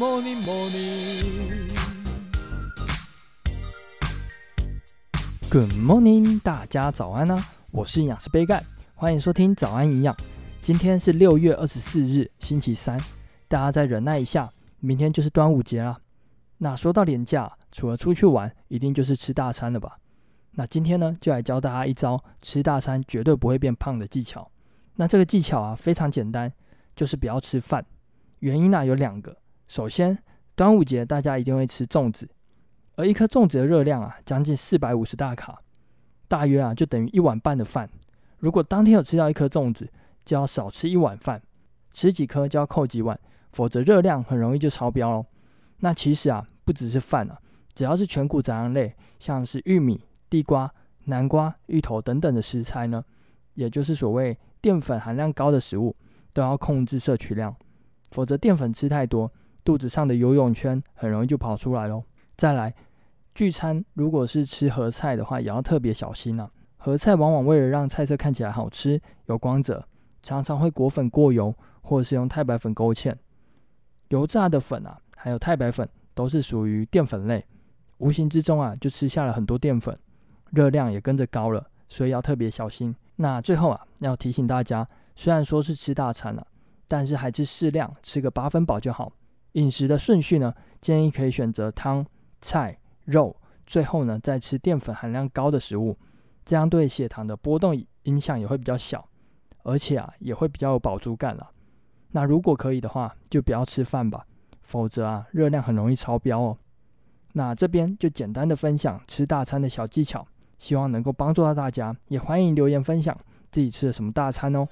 morning, morning. Good morning，大家早安啊！我是营养师杯盖，欢迎收听早安营养。今天是六月二十四日，星期三，大家再忍耐一下，明天就是端午节啦。那说到连假，除了出去玩，一定就是吃大餐了吧？那今天呢，就来教大家一招吃大餐绝对不会变胖的技巧。那这个技巧啊，非常简单，就是不要吃饭。原因呢、有两个。首先，端午节大家一定会吃粽子，而一颗粽子的热量啊，将近四百五十大卡，大约啊就等于一碗半的饭。如果当天有吃到一颗粽子，就要少吃一碗饭，吃几颗就要扣几碗，否则热量很容易就超标哦。那其实啊，不只是饭啊，只要是全谷杂粮类，像是玉米、地瓜、南瓜、芋头等等的食材呢，也就是所谓淀粉含量高的食物，都要控制摄取量，否则淀粉吃太多。肚子上的游泳圈很容易就跑出来喽。再来，聚餐如果是吃合菜的话，也要特别小心啊。合菜往往为了让菜色看起来好吃、有光泽，常常会裹粉过油，或者是用太白粉勾芡。油炸的粉啊，还有太白粉都是属于淀粉类，无形之中啊就吃下了很多淀粉，热量也跟着高了，所以要特别小心。那最后啊，要提醒大家，虽然说是吃大餐了啊，但是还是适量，吃个八分饱就好。饮食的顺序呢，建议可以选择汤、菜、肉，最后呢再吃淀粉含量高的食物，这样对血糖的波动影响也会比较小，而且啊也会比较有饱足感了。那如果可以的话，就不要吃饭吧，否则啊热量很容易超标哦。那这边就简单的分享吃大餐的小技巧，希望能够帮助到大家，也欢迎留言分享自己吃了什么大餐哦。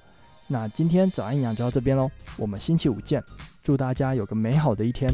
那今天早安营养就到这边喽，我们星期五见，祝大家有个美好的一天。